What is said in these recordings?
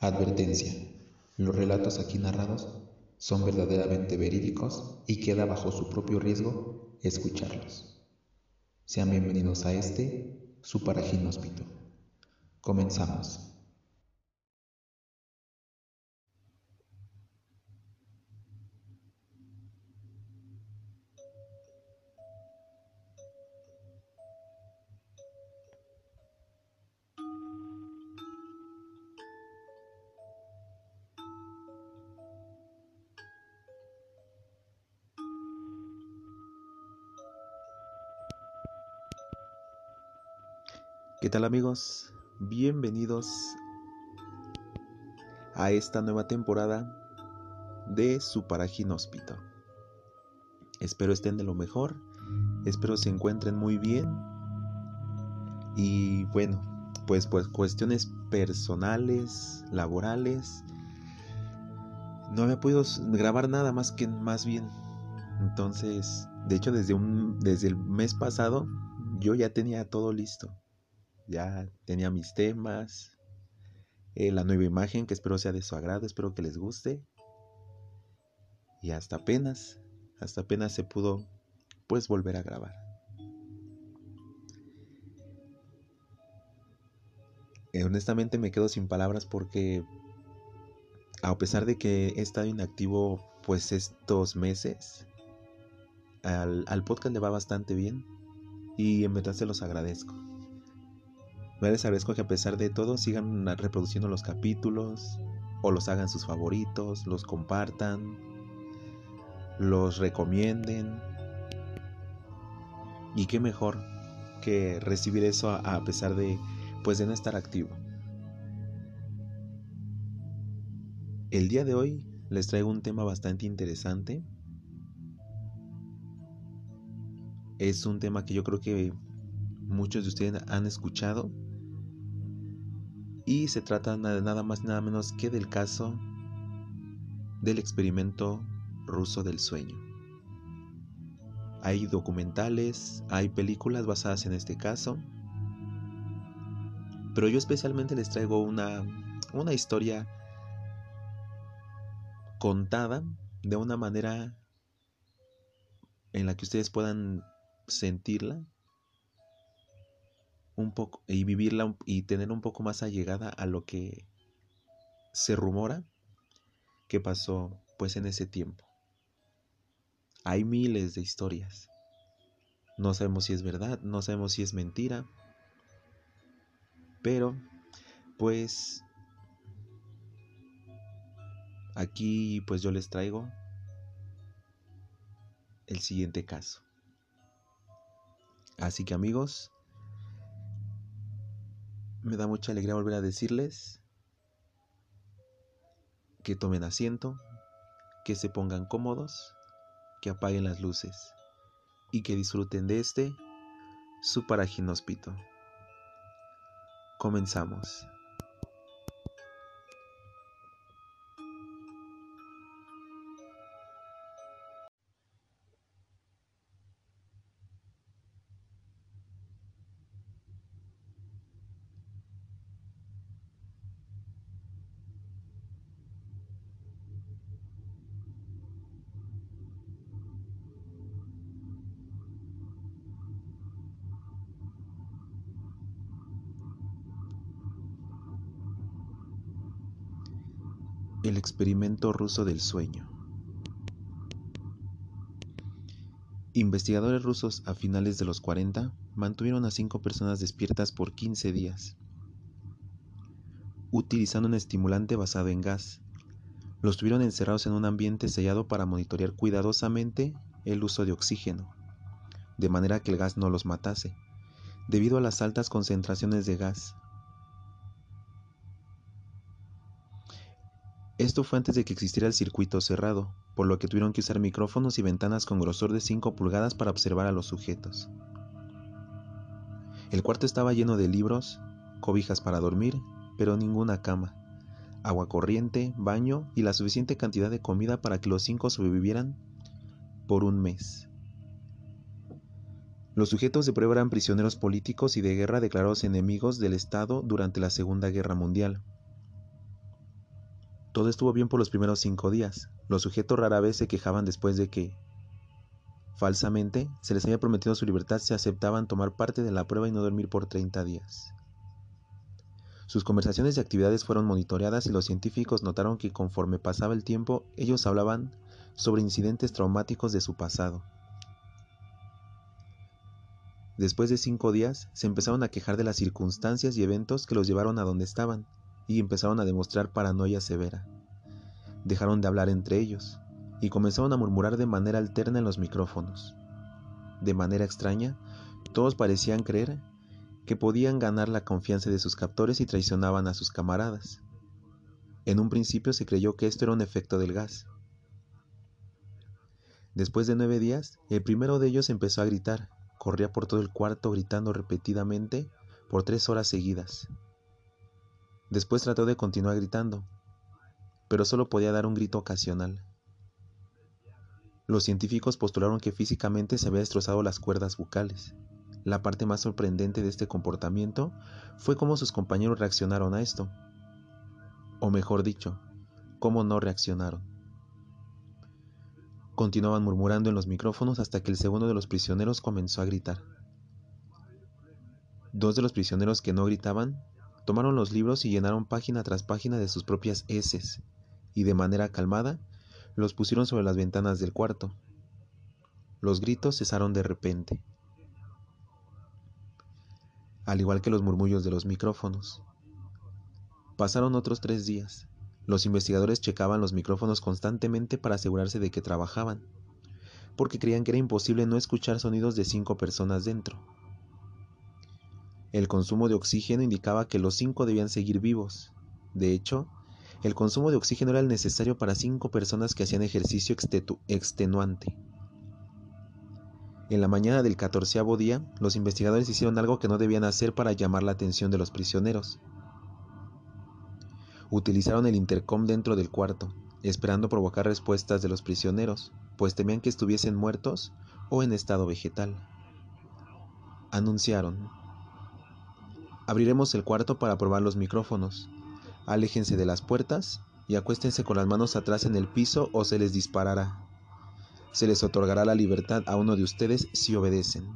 Advertencia. Los relatos aquí narrados son verdaderamente verídicos y queda bajo su propio riesgo escucharlos. Sean bienvenidos a este, su paraginóspito. Comenzamos. ¿Qué tal amigos? Bienvenidos a esta nueva temporada de su Paraginóspito. Espero estén de lo mejor, espero se encuentren muy bien y bueno, pues pues cuestiones personales, laborales, no había podido grabar nada más que más bien. Entonces, de hecho desde un desde el mes pasado yo ya tenía todo listo ya tenía mis temas, eh, la nueva imagen que espero sea de su agrado, espero que les guste. Y hasta apenas, hasta apenas se pudo pues volver a grabar. Eh, honestamente me quedo sin palabras porque a pesar de que he estado inactivo pues estos meses, al, al podcast le va bastante bien y en verdad se los agradezco. Les agradezco que a pesar de todo sigan reproduciendo los capítulos o los hagan sus favoritos, los compartan, los recomienden. Y qué mejor que recibir eso a, pesar de pues de no estar activo. El día de hoy les traigo un tema bastante interesante. Es un tema que yo creo que muchos de ustedes han escuchado y se trata de nada más nada menos que del caso del experimento ruso del sueño. Hay documentales, hay películas basadas en este caso, pero yo especialmente les traigo una, una historia contada de una manera en la que ustedes puedan sentirla un poco y vivirla y tener un poco más allegada a lo que se rumora que pasó pues en ese tiempo. Hay miles de historias. No sabemos si es verdad, no sabemos si es mentira. Pero pues aquí pues yo les traigo el siguiente caso. Así que amigos, me da mucha alegría volver a decirles que tomen asiento, que se pongan cómodos, que apaguen las luces y que disfruten de este su paraginóspito. Comenzamos. El experimento ruso del sueño. Investigadores rusos a finales de los 40 mantuvieron a cinco personas despiertas por 15 días, utilizando un estimulante basado en gas. Los tuvieron encerrados en un ambiente sellado para monitorear cuidadosamente el uso de oxígeno, de manera que el gas no los matase, debido a las altas concentraciones de gas Esto fue antes de que existiera el circuito cerrado, por lo que tuvieron que usar micrófonos y ventanas con grosor de 5 pulgadas para observar a los sujetos. El cuarto estaba lleno de libros, cobijas para dormir, pero ninguna cama, agua corriente, baño y la suficiente cantidad de comida para que los cinco sobrevivieran por un mes. Los sujetos de prueba eran prisioneros políticos y de guerra declarados enemigos del Estado durante la Segunda Guerra Mundial Todo estuvo bien por los primeros cinco días. Los sujetos rara vez se quejaban después de que, falsamente, se les había prometido su libertad si aceptaban tomar parte de la prueba y no dormir por 30 días. Sus conversaciones y actividades fueron monitoreadas y los científicos notaron que conforme pasaba el tiempo, ellos hablaban sobre incidentes traumáticos de su pasado. Después de cinco días, se empezaron a quejar de las circunstancias y eventos que los llevaron a donde estaban, y empezaron a demostrar paranoia severa. Dejaron de hablar entre ellos, y comenzaron a murmurar de manera alterna en los micrófonos. De manera extraña, todos parecían creer que podían ganar la confianza de sus captores y traicionaban a sus camaradas. En un principio se creyó que esto era un efecto del gas. Después de nueve días, el primero de ellos empezó a gritar, corría por todo el cuarto gritando repetidamente por tres horas seguidas. Después trató de continuar gritando, pero solo podía dar un grito ocasional. Los científicos postularon que físicamente se había destrozado las cuerdas bucales. La parte más sorprendente de este comportamiento fue cómo sus compañeros reaccionaron a esto. O mejor dicho, cómo no reaccionaron. Continuaban murmurando en los micrófonos hasta que el segundo de los prisioneros comenzó a gritar. Dos de los prisioneros que no gritaban tomaron los libros y llenaron página tras página de sus propias heces, y de manera calmada los pusieron sobre las ventanas del cuarto. Los gritos cesaron de repente, al igual que los murmullos de los micrófonos. Pasaron otros tres días. Los investigadores checaban los micrófonos constantemente para asegurarse de que trabajaban, porque creían que era imposible no escuchar sonidos de cinco personas dentro. El consumo de oxígeno indicaba que los cinco debían seguir vivos. De hecho, el consumo de oxígeno era el necesario para cinco personas que hacían ejercicio extenuante. En la mañana del catorceavo día, los investigadores hicieron algo que no debían hacer para llamar la atención de los prisioneros utilizaron el intercom dentro del cuarto, esperando provocar respuestas de los prisioneros, pues temían que estuviesen muertos o en estado vegetal. Anunciaron, abriremos el cuarto para probar los micrófonos, aléjense de las puertas y acuéstense con las manos atrás en el piso o se les disparará. Se les otorgará la libertad a uno de ustedes si obedecen.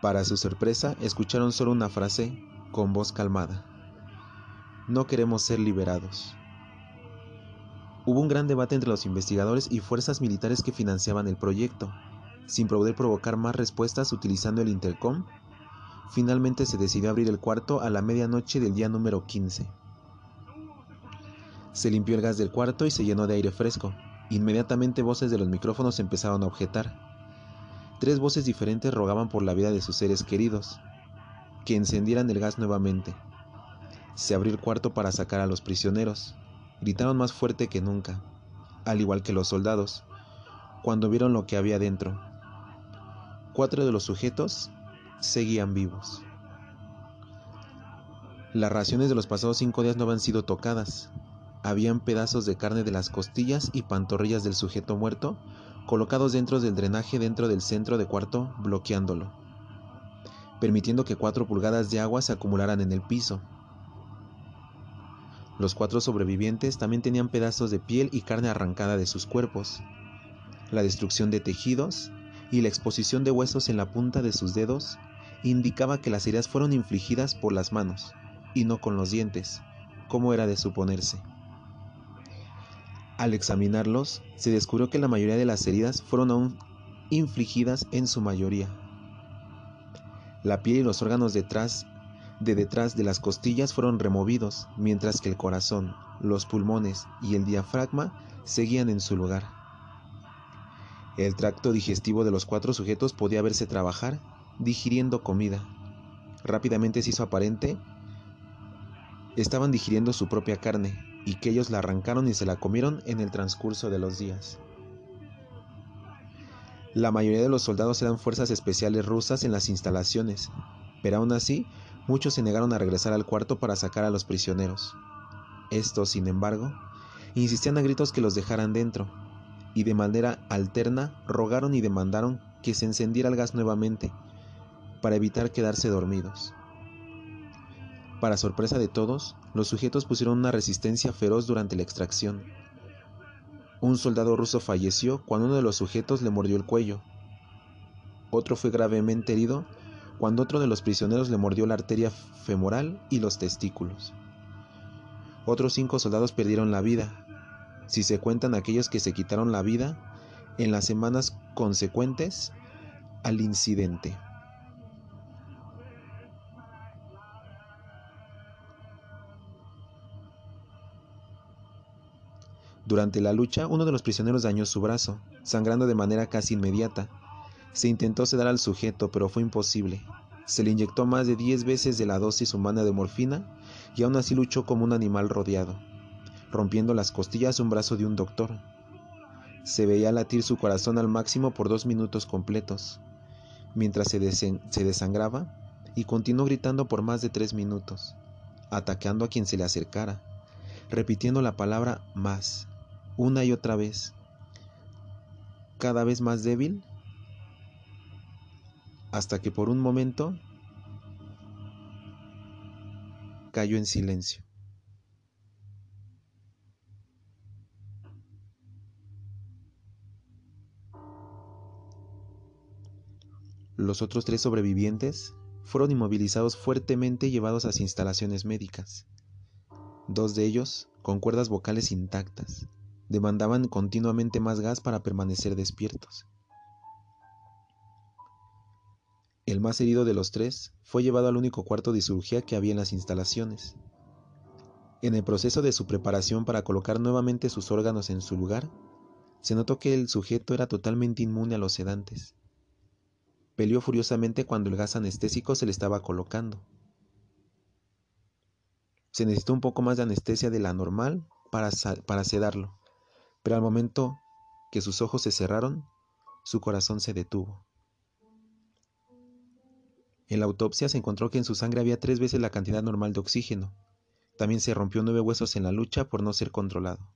Para su sorpresa, escucharon solo una frase con voz calmada. No queremos ser liberados. Hubo un gran debate entre los investigadores y fuerzas militares que financiaban el proyecto. Sin poder provocar más respuestas utilizando el intercom, finalmente se decidió abrir el cuarto a la medianoche del día número 15. Se limpió el gas del cuarto y se llenó de aire fresco. Inmediatamente voces de los micrófonos empezaron a objetar. Tres voces diferentes rogaban por la vida de sus seres queridos, que encendieran el gas nuevamente. Se abrió el cuarto para sacar a los prisioneros. Gritaron más fuerte que nunca, al igual que los soldados, cuando vieron lo que había dentro. Cuatro de los sujetos seguían vivos. Las raciones de los pasados cinco días no habían sido tocadas. Habían pedazos de carne de las costillas y pantorrillas del sujeto muerto colocados dentro del drenaje dentro del centro de cuarto, bloqueándolo, permitiendo que cuatro pulgadas de agua se acumularan en el piso. Los cuatro sobrevivientes también tenían pedazos de piel y carne arrancada de sus cuerpos. La destrucción de tejidos y la exposición de huesos en la punta de sus dedos indicaba que las heridas fueron infligidas por las manos y no con los dientes, como era de suponerse. Al examinarlos, se descubrió que la mayoría de las heridas fueron aún infligidas en su mayoría. La piel y los órganos detrás de detrás de las costillas fueron removidos, mientras que el corazón, los pulmones y el diafragma seguían en su lugar. El tracto digestivo de los cuatro sujetos podía verse trabajar, digiriendo comida. Rápidamente se hizo aparente, estaban digiriendo su propia carne, y que ellos la arrancaron y se la comieron en el transcurso de los días. La mayoría de los soldados eran fuerzas especiales rusas en las instalaciones, pero aún así Muchos se negaron a regresar al cuarto para sacar a los prisioneros. Estos, sin embargo, insistían a gritos que los dejaran dentro, y de manera alterna rogaron y demandaron que se encendiera el gas nuevamente, para evitar quedarse dormidos. Para sorpresa de todos, los sujetos pusieron una resistencia feroz durante la extracción. Un soldado ruso falleció cuando uno de los sujetos le mordió el cuello. Otro fue gravemente herido cuando otro de los prisioneros le mordió la arteria femoral y los testículos. Otros cinco soldados perdieron la vida, si se cuentan aquellos que se quitaron la vida en las semanas consecuentes al incidente. Durante la lucha, uno de los prisioneros dañó su brazo, sangrando de manera casi inmediata. Se intentó sedar al sujeto, pero fue imposible. Se le inyectó más de 10 veces de la dosis humana de morfina y aún así luchó como un animal rodeado, rompiendo las costillas un brazo de un doctor. Se veía latir su corazón al máximo por dos minutos completos, mientras se, se desangraba y continuó gritando por más de tres minutos, atacando a quien se le acercara, repitiendo la palabra más, una y otra vez, cada vez más débil, hasta que por un momento cayó en silencio. Los otros tres sobrevivientes fueron inmovilizados fuertemente y llevados a las instalaciones médicas. Dos de ellos con cuerdas vocales intactas demandaban continuamente más gas para permanecer despiertos. El más herido de los tres fue llevado al único cuarto de cirugía que había en las instalaciones. En el proceso de su preparación para colocar nuevamente sus órganos en su lugar, se notó que el sujeto era totalmente inmune a los sedantes. Peleó furiosamente cuando el gas anestésico se le estaba colocando. Se necesitó un poco más de anestesia de la normal para, para sedarlo pero al momento que sus ojos se cerraron, su corazón se detuvo. En la autopsia se encontró que en su sangre había tres veces la cantidad normal de oxígeno. También se rompió nueve huesos en la lucha por no ser controlado.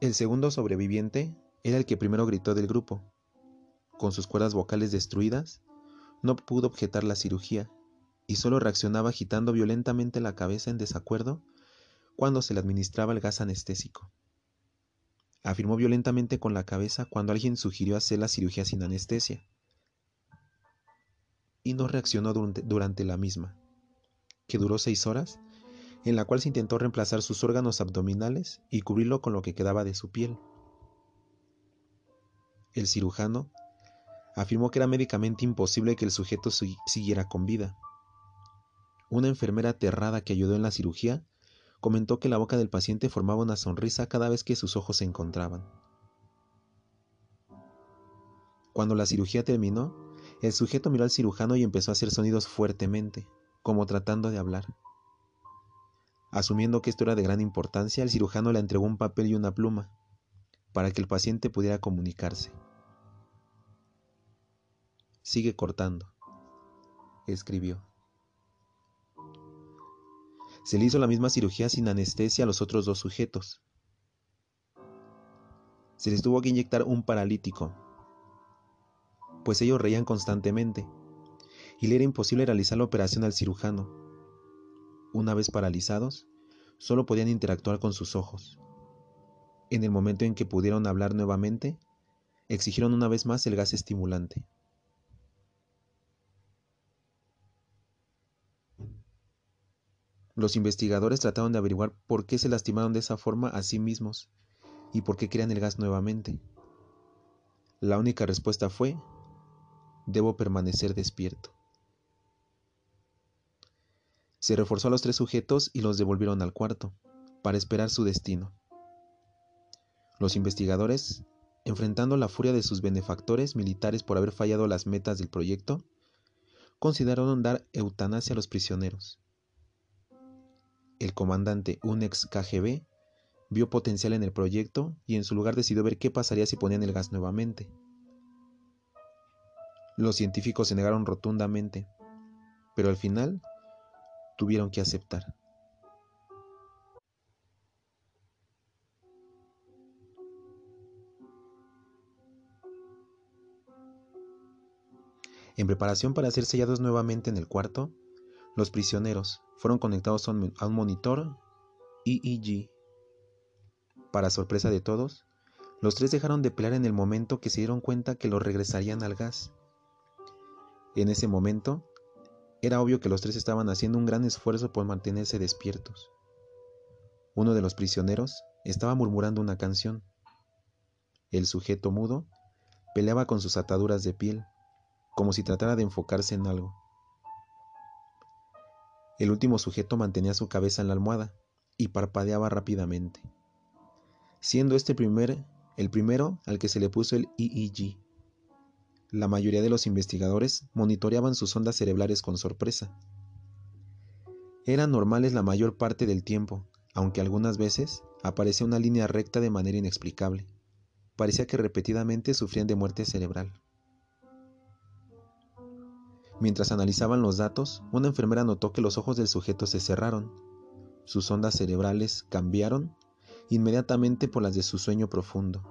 El segundo sobreviviente era el que primero gritó del grupo. Con sus cuerdas vocales destruidas, no pudo objetar la cirugía y solo reaccionaba agitando violentamente la cabeza en desacuerdo cuando se le administraba el gas anestésico. Afirmó violentamente con la cabeza cuando alguien sugirió hacer la cirugía sin anestesia. Y no reaccionó durante, la misma, que duró seis horas, en la cual se intentó reemplazar sus órganos abdominales y cubrirlo con lo que quedaba de su piel. El cirujano afirmó que era médicamente imposible que el sujeto siguiera con vida. Una enfermera aterrada que ayudó en la cirugía comentó que la boca del paciente formaba una sonrisa cada vez que sus ojos se encontraban. Cuando la cirugía terminó, el sujeto miró al cirujano y empezó a hacer sonidos fuertemente, como tratando de hablar. Asumiendo que esto era de gran importancia, el cirujano le entregó un papel y una pluma, para que el paciente pudiera comunicarse. Sigue cortando, escribió. Se le hizo la misma cirugía sin anestesia a los otros dos sujetos. Se les tuvo que inyectar un paralítico, pues ellos reían constantemente, y le era imposible realizar la operación al cirujano. Una vez paralizados, solo podían interactuar con sus ojos. En el momento en que pudieron hablar nuevamente, exigieron una vez más el gas estimulante. Los investigadores trataron de averiguar por qué se lastimaron de esa forma a sí mismos y por qué querían el gas nuevamente. La única respuesta fue, debo permanecer despierto. Se reforzó a los tres sujetos y los devolvieron al cuarto, para esperar su destino. Los investigadores, enfrentando la furia de sus benefactores militares por haber fallado las metas del proyecto, consideraron dar eutanasia a los prisioneros el comandante, un ex KGB, vio potencial en el proyecto y en su lugar decidió ver qué pasaría si ponían el gas nuevamente. Los científicos se negaron rotundamente, pero al final tuvieron que aceptar. En preparación para ser sellados nuevamente en el cuarto, los prisioneros fueron conectados a un, monitor EEG. Para sorpresa de todos, los tres dejaron de pelear en el momento que se dieron cuenta que los regresarían al gas. En ese momento, era obvio que los tres estaban haciendo un gran esfuerzo por mantenerse despiertos. Uno de los prisioneros estaba murmurando una canción. El sujeto mudo peleaba con sus ataduras de piel, como si tratara de enfocarse en algo. El último sujeto mantenía su cabeza en la almohada y parpadeaba rápidamente, siendo este primer, el primero al que se le puso el EEG. La mayoría de los investigadores monitoreaban sus ondas cerebrales con sorpresa. Eran normales la mayor parte del tiempo, aunque algunas veces aparecía una línea recta de manera inexplicable. Parecía que repetidamente sufrían de muerte cerebral. Mientras analizaban los datos, una enfermera notó que los ojos del sujeto se cerraron. Sus ondas cerebrales cambiaron inmediatamente por las de su sueño profundo.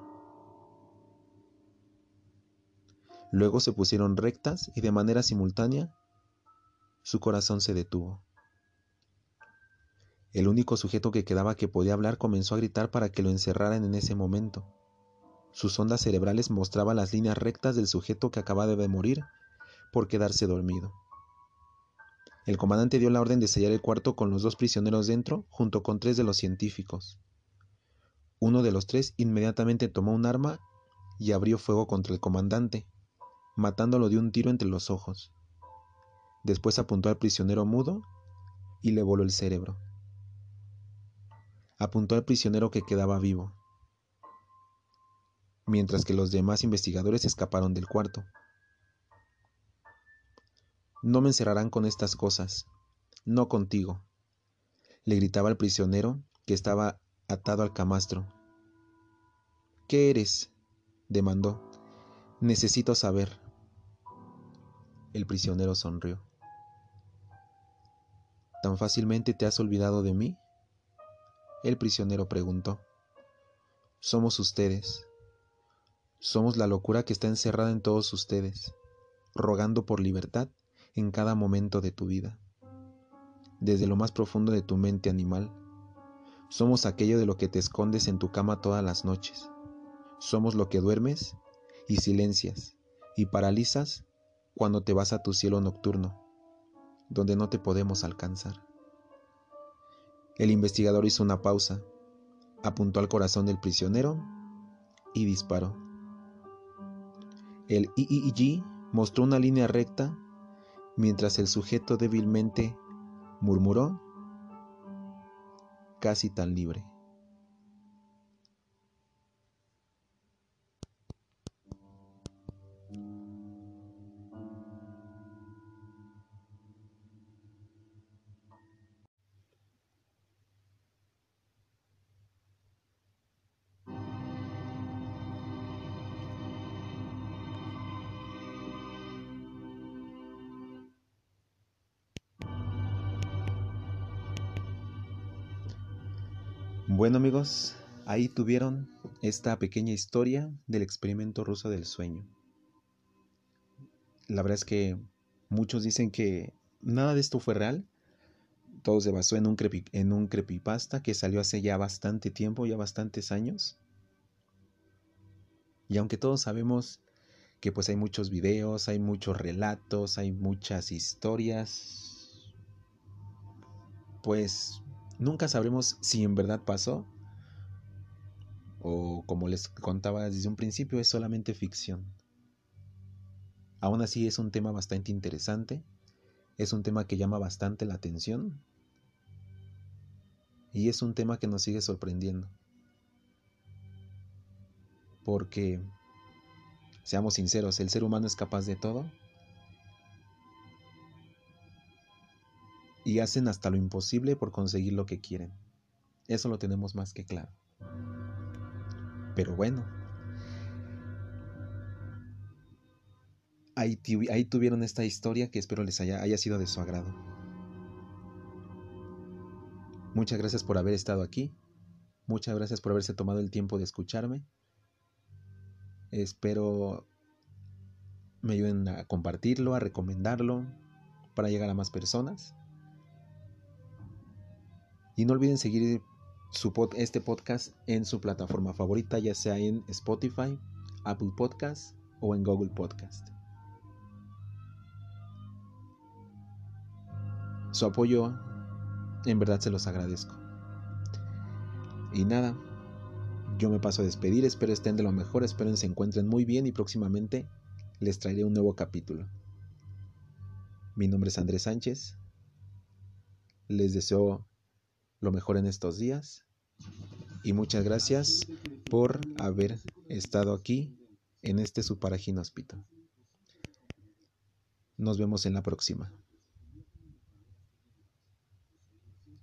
Luego se pusieron rectas y de manera simultánea su corazón se detuvo. El único sujeto que quedaba que podía hablar comenzó a gritar para que lo encerraran en ese momento. Sus ondas cerebrales mostraban las líneas rectas del sujeto que acababa de morir por quedarse dormido. El comandante dio la orden de sellar el cuarto con los dos prisioneros dentro, junto con tres de los científicos. Uno de los tres inmediatamente tomó un arma y abrió fuego contra el comandante, matándolo de un tiro entre los ojos. Después apuntó al prisionero mudo y le voló el cerebro. Apuntó al prisionero que quedaba vivo, mientras que los demás investigadores escaparon del cuarto. No me encerrarán con estas cosas, no contigo, le gritaba al prisionero que estaba atado al camastro. ¿Qué eres? demandó. Necesito saber. El prisionero sonrió. ¿Tan fácilmente te has olvidado de mí? El prisionero preguntó. Somos ustedes. Somos la locura que está encerrada en todos ustedes, rogando por libertad en cada momento de tu vida. Desde lo más profundo de tu mente animal, somos aquello de lo que te escondes en tu cama todas las noches. Somos lo que duermes y silencias y paralizas cuando te vas a tu cielo nocturno, donde no te podemos alcanzar. El investigador hizo una pausa, apuntó al corazón del prisionero y disparó. El IIG mostró una línea recta mientras el sujeto débilmente murmuró, casi tan libre. Bueno amigos, ahí tuvieron esta pequeña historia del experimento ruso del sueño. La verdad es que muchos dicen que nada de esto fue real. Todo se basó en un, en un creepypasta que salió hace ya bastante tiempo, ya bastantes años. Y aunque todos sabemos que pues hay muchos videos, hay muchos relatos, hay muchas historias, pues Nunca sabremos si en verdad pasó o como les contaba desde un principio es solamente ficción. Aún así es un tema bastante interesante, es un tema que llama bastante la atención y es un tema que nos sigue sorprendiendo. Porque, seamos sinceros, el ser humano es capaz de todo y hacen hasta lo imposible por conseguir lo que quieren. Eso lo tenemos más que claro. Pero bueno, ahí, tuvieron esta historia que espero les haya, sido de su agrado. Muchas gracias por haber estado aquí. Muchas gracias por haberse tomado el tiempo de escucharme. Espero me ayuden a compartirlo, a recomendarlo para llegar a más personas. Y no olviden seguir este podcast en su plataforma favorita, ya sea en Spotify, Apple Podcast o en Google Podcast. Su apoyo en verdad se los agradezco. Y nada, yo me paso a despedir, espero estén de lo mejor, espero se encuentren muy bien y próximamente les traeré un nuevo capítulo. Mi nombre es Andrés Sánchez. Les deseo lo mejor en estos días y muchas gracias por haber estado aquí en este Suparajín Hospital. Nos vemos en la próxima.